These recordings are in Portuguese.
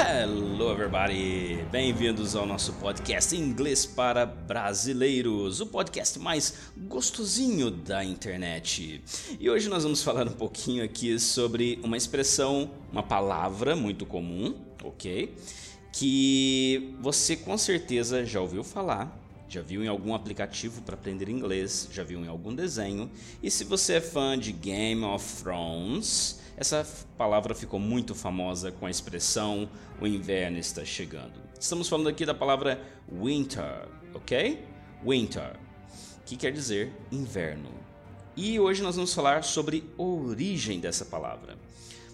Hello, everybody! Bem-vindos ao nosso podcast Inglês para Brasileiros, o podcast mais gostosinho da internet. E hoje nós vamos falar um pouquinho aqui sobre uma expressão, uma palavra muito comum, ok? Que você com certeza já ouviu falar, já viu em algum aplicativo para aprender inglês, já viu em algum desenho. E se você é fã de Game of Thrones, essa palavra ficou muito famosa com a expressão o inverno está chegando. Estamos falando aqui da palavra winter, ok? Winter, que quer dizer inverno. E hoje nós vamos falar sobre a origem dessa palavra.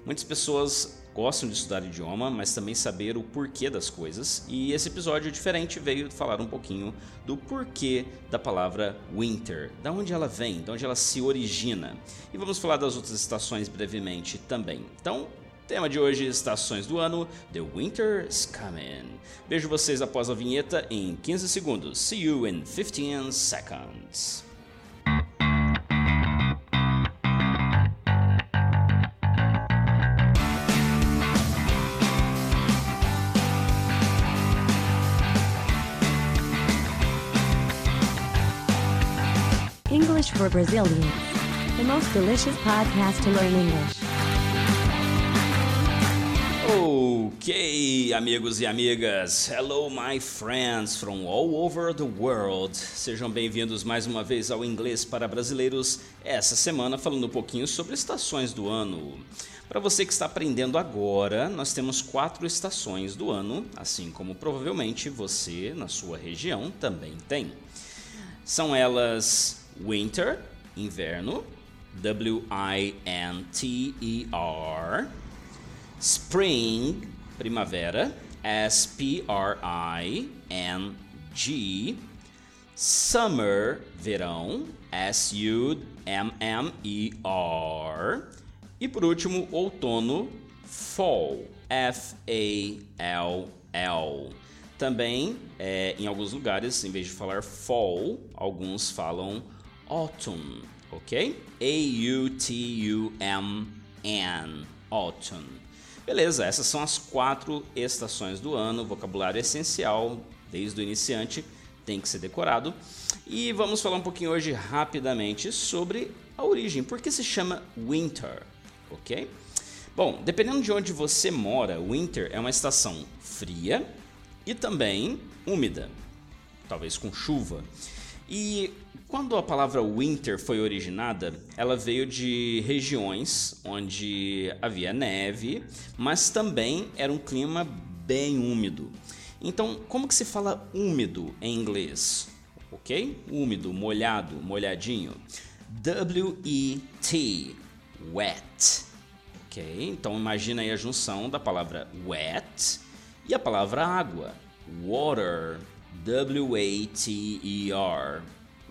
Muitas pessoas gostam de estudar idioma, mas também saber o porquê das coisas. E esse episódio diferente veio falar um pouquinho do porquê da palavra winter, da onde ela vem, de onde ela se origina. E vamos falar das outras estações brevemente também. Então, tema de hoje: estações do ano. The winter is coming. Vejo vocês após a vinheta em 15 segundos. See you in 15 seconds. English for Brazilians. The most delicious podcast to learn English. Ok, amigos e amigas. Hello, my friends from all over the world. Sejam bem-vindos mais uma vez ao Inglês para Brasileiros. Essa semana falando um pouquinho sobre estações do ano. Para você que está aprendendo agora, nós temos quatro estações do ano, assim como provavelmente você na sua região também tem. São elas winter, inverno, W-I-N-T-E-R, spring, primavera, S-P-R-I-N-G, summer, verão, S-U-M-M-E-R, e por último, outono, fall, F-A-L-L. Também, é, em alguns lugares, em vez de falar fall, alguns falam autumn, ok? A-U-T-U-M-N, autumn. Beleza, essas são as quatro estações do ano, vocabulário essencial, desde o iniciante, tem que ser decorado. E vamos falar um pouquinho hoje rapidamente sobre a origem, por que se chama winter, ok? Bom, dependendo de onde você mora, winter é uma estação fria e também úmida, talvez com chuva. E quando a palavra winter foi originada, ela veio de regiões onde havia neve, mas também era um clima bem úmido. Então, como que se fala úmido em inglês? Ok? Úmido, molhado, molhadinho. W-E-T, wet. Ok? Então, imagina aí a junção da palavra wet e a palavra água. Water, W-A-T-E-R,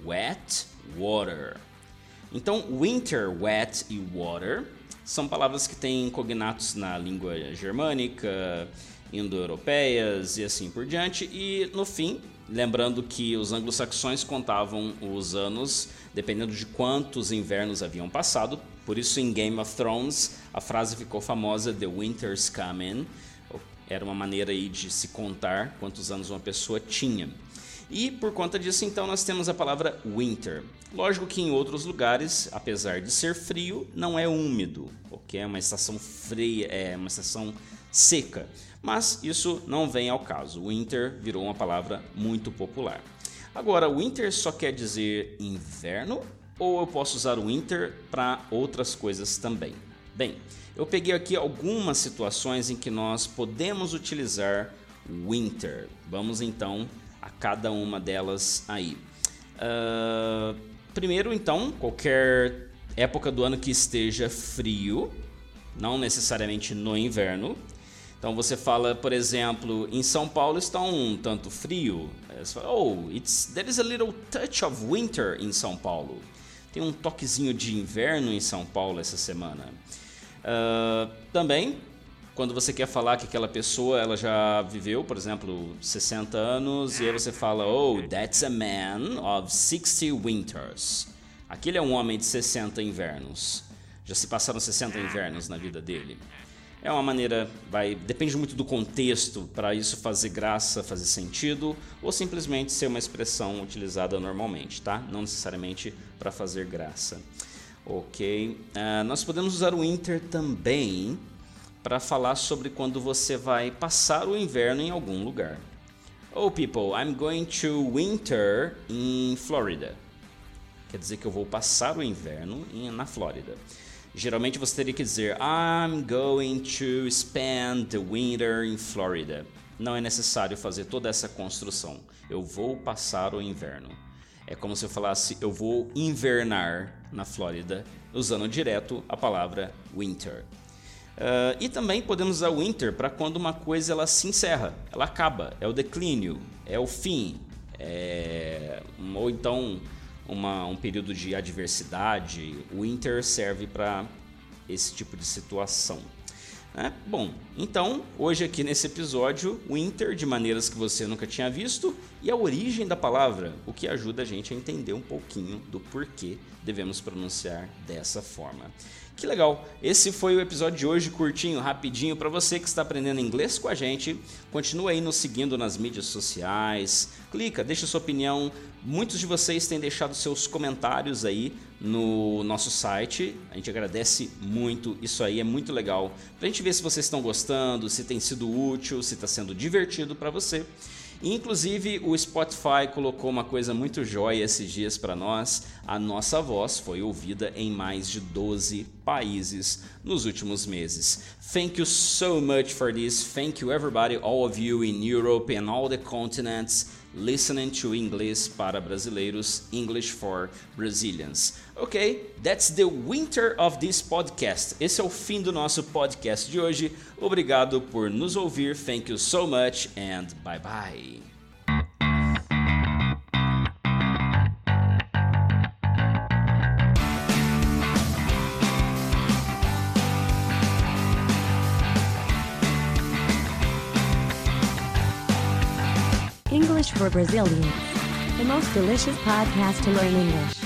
wet, water. Então, winter, wet e water são palavras que têm cognatos na língua germânica, indo-europeias e assim por diante. E no fim, lembrando que os anglo-saxões contavam os anos dependendo de quantos invernos haviam passado. Por isso, em Game of Thrones, a frase ficou famosa: The winter's coming. Era uma maneira aí de se contar quantos anos uma pessoa tinha. E por conta disso, então, nós temos a palavra winter. Lógico que em outros lugares, apesar de ser frio, não é úmido, ok? É uma estação fria, é uma estação seca. Mas isso não vem ao caso. Winter virou uma palavra muito popular. Agora, winter só quer dizer inverno ou eu posso usar o winter para outras coisas também? Bem, eu peguei aqui algumas situações em que nós podemos utilizar winter. Vamos então a cada uma delas aí. Uh, primeiro, então, qualquer época do ano que esteja frio, não necessariamente no inverno. Então você fala, por exemplo, em São Paulo está um tanto frio. Você fala, oh, it's, there is a little touch of winter em São Paulo. Tem um toquezinho de inverno em São Paulo essa semana. Uh, também, quando você quer falar que aquela pessoa ela já viveu, por exemplo, 60 anos, e aí você fala, oh, that's a man of 60 winters. Aquele é um homem de 60 invernos. Já se passaram 60 invernos na vida dele. É uma maneira, vai, depende muito do contexto para isso fazer graça, fazer sentido, ou simplesmente ser uma expressão utilizada normalmente, tá? Não necessariamente para fazer graça. Ok. Uh, nós podemos usar o winter também para falar sobre quando você vai passar o inverno em algum lugar. Oh, people, I'm going to winter in Florida. Quer dizer que eu vou passar o inverno na Flórida. Geralmente você teria que dizer I'm going to spend the winter in Florida. Não é necessário fazer toda essa construção. Eu vou passar o inverno. É como se eu falasse eu vou invernar na Flórida, usando direto a palavra winter. Uh, e também podemos usar winter para quando uma coisa ela se encerra, ela acaba, é o declínio, é o fim, é... ou então uma, um período de adversidade, Winter serve para esse tipo de situação. É, bom, então hoje aqui nesse episódio, Winter de maneiras que você nunca tinha visto e a origem da palavra, o que ajuda a gente a entender um pouquinho do porquê devemos pronunciar dessa forma. Que legal! Esse foi o episódio de hoje, curtinho, rapidinho, para você que está aprendendo inglês com a gente. Continua aí nos seguindo nas mídias sociais, clica, deixa sua opinião. Muitos de vocês têm deixado seus comentários aí no nosso site. A gente agradece muito, isso aí é muito legal. Para a gente ver se vocês estão gostando, se tem sido útil, se está sendo divertido para você. Inclusive, o Spotify colocou uma coisa muito jóia esses dias para nós. A nossa voz foi ouvida em mais de 12 países nos últimos meses. Thank you so much for this. Thank you everybody, all of you in Europe and all the continents listening to English para brasileiros, English for Brazilians. Ok, that's the winter of this podcast. Esse é o fim do nosso podcast de hoje. Obrigado por nos ouvir. Thank you so much and bye bye. English for Brazilians. The most delicious podcast to learn English.